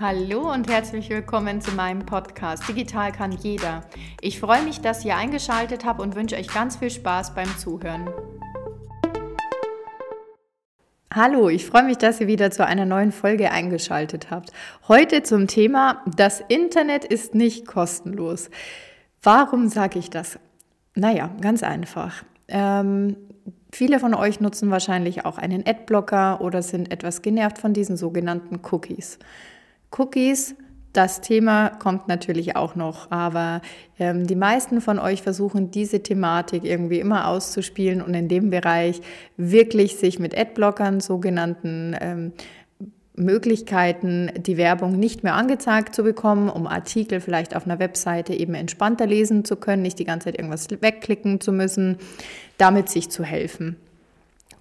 Hallo und herzlich willkommen zu meinem Podcast Digital kann jeder. Ich freue mich, dass ihr eingeschaltet habt und wünsche euch ganz viel Spaß beim Zuhören. Hallo, ich freue mich, dass ihr wieder zu einer neuen Folge eingeschaltet habt. Heute zum Thema Das Internet ist nicht kostenlos. Warum sage ich das? Naja, ganz einfach. Ähm, viele von euch nutzen wahrscheinlich auch einen Adblocker oder sind etwas genervt von diesen sogenannten Cookies. Cookies, das Thema kommt natürlich auch noch, aber ähm, die meisten von euch versuchen diese Thematik irgendwie immer auszuspielen und in dem Bereich wirklich sich mit Adblockern, sogenannten ähm, Möglichkeiten, die Werbung nicht mehr angezeigt zu bekommen, um Artikel vielleicht auf einer Webseite eben entspannter lesen zu können, nicht die ganze Zeit irgendwas wegklicken zu müssen, damit sich zu helfen.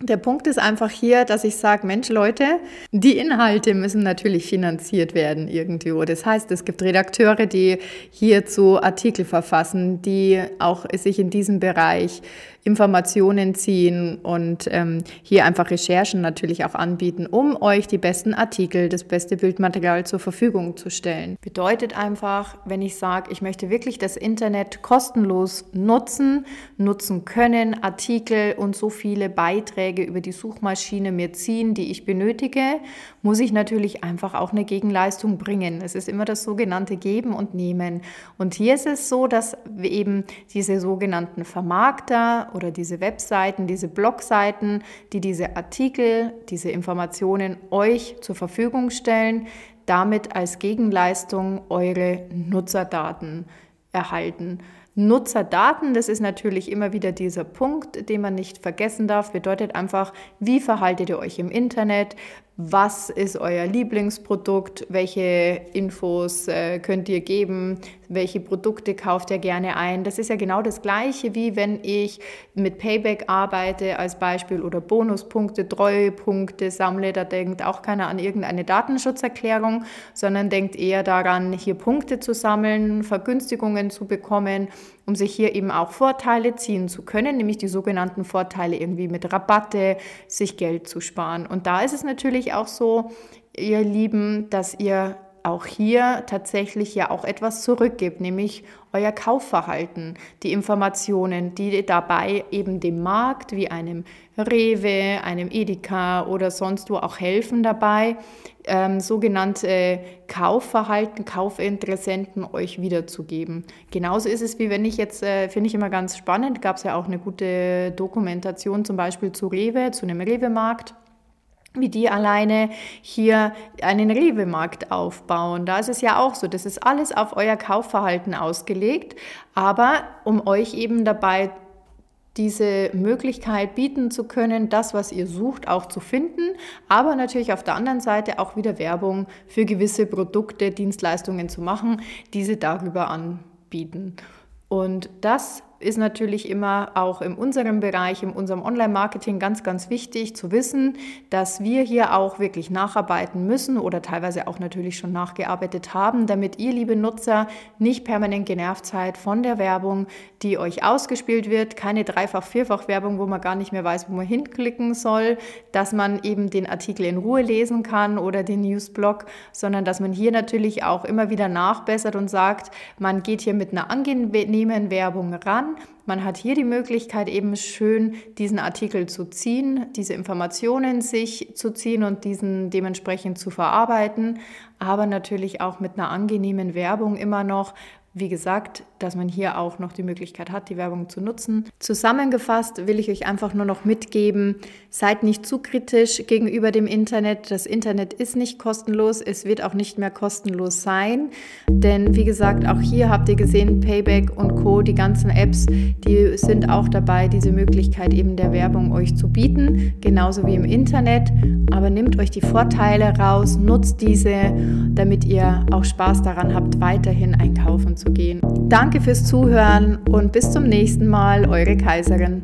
Der Punkt ist einfach hier, dass ich sage, Mensch Leute, die Inhalte müssen natürlich finanziert werden irgendwo. Das heißt, es gibt Redakteure, die hierzu Artikel verfassen, die auch sich in diesem Bereich Informationen ziehen und ähm, hier einfach Recherchen natürlich auch anbieten, um euch die besten Artikel, das beste Bildmaterial zur Verfügung zu stellen. Bedeutet einfach, wenn ich sage, ich möchte wirklich das Internet kostenlos nutzen, nutzen können, Artikel und so viele Beiträge über die Suchmaschine mir ziehen, die ich benötige, muss ich natürlich einfach auch eine Gegenleistung bringen. Es ist immer das sogenannte Geben und Nehmen. Und hier ist es so, dass eben diese sogenannten Vermarkter oder diese Webseiten, diese Blogseiten, die diese Artikel, diese Informationen euch zur Verfügung stellen, damit als Gegenleistung eure Nutzerdaten erhalten. Nutzerdaten, das ist natürlich immer wieder dieser Punkt, den man nicht vergessen darf, bedeutet einfach, wie verhaltet ihr euch im Internet, was ist euer Lieblingsprodukt, welche Infos äh, könnt ihr geben, welche Produkte kauft ihr gerne ein. Das ist ja genau das gleiche, wie wenn ich mit Payback arbeite als Beispiel oder Bonuspunkte, Treuepunkte sammle. Da denkt auch keiner an irgendeine Datenschutzerklärung, sondern denkt eher daran, hier Punkte zu sammeln, Vergünstigungen zu bekommen um sich hier eben auch Vorteile ziehen zu können, nämlich die sogenannten Vorteile irgendwie mit Rabatte, sich Geld zu sparen. Und da ist es natürlich auch so, ihr Lieben, dass ihr auch hier tatsächlich ja auch etwas zurückgibt, nämlich euer Kaufverhalten, die Informationen, die dabei eben dem Markt wie einem Rewe, einem Edeka oder sonst wo auch helfen dabei, ähm, sogenannte Kaufverhalten, Kaufinteressenten euch wiederzugeben. Genauso ist es, wie wenn ich jetzt, äh, finde ich immer ganz spannend, gab es ja auch eine gute Dokumentation zum Beispiel zu Rewe, zu einem Rewe-Markt wie die alleine hier einen Rewe-Markt aufbauen. Da ist es ja auch so, das ist alles auf euer Kaufverhalten ausgelegt, aber um euch eben dabei diese Möglichkeit bieten zu können, das, was ihr sucht, auch zu finden, aber natürlich auf der anderen Seite auch wieder Werbung für gewisse Produkte, Dienstleistungen zu machen, diese darüber anbieten. Und das ist natürlich immer auch in unserem Bereich, in unserem Online-Marketing ganz, ganz wichtig zu wissen, dass wir hier auch wirklich nacharbeiten müssen oder teilweise auch natürlich schon nachgearbeitet haben, damit ihr, liebe Nutzer, nicht permanent genervt seid von der Werbung, die euch ausgespielt wird. Keine Dreifach-, Vierfach-Werbung, wo man gar nicht mehr weiß, wo man hinklicken soll, dass man eben den Artikel in Ruhe lesen kann oder den Newsblog, sondern dass man hier natürlich auch immer wieder nachbessert und sagt, man geht hier mit einer angenehmen Werbung ran man hat hier die Möglichkeit, eben schön diesen Artikel zu ziehen, diese Informationen sich zu ziehen und diesen dementsprechend zu verarbeiten, aber natürlich auch mit einer angenehmen Werbung immer noch, wie gesagt, dass man hier auch noch die Möglichkeit hat, die Werbung zu nutzen. Zusammengefasst will ich euch einfach nur noch mitgeben, seid nicht zu kritisch gegenüber dem Internet. Das Internet ist nicht kostenlos, es wird auch nicht mehr kostenlos sein. Denn wie gesagt, auch hier habt ihr gesehen, Payback und Co, die ganzen Apps, die sind auch dabei, diese Möglichkeit eben der Werbung euch zu bieten, genauso wie im Internet. Aber nehmt euch die Vorteile raus, nutzt diese, damit ihr auch Spaß daran habt, weiterhin einkaufen zu gehen. Danke fürs Zuhören und bis zum nächsten Mal, eure Kaiserin.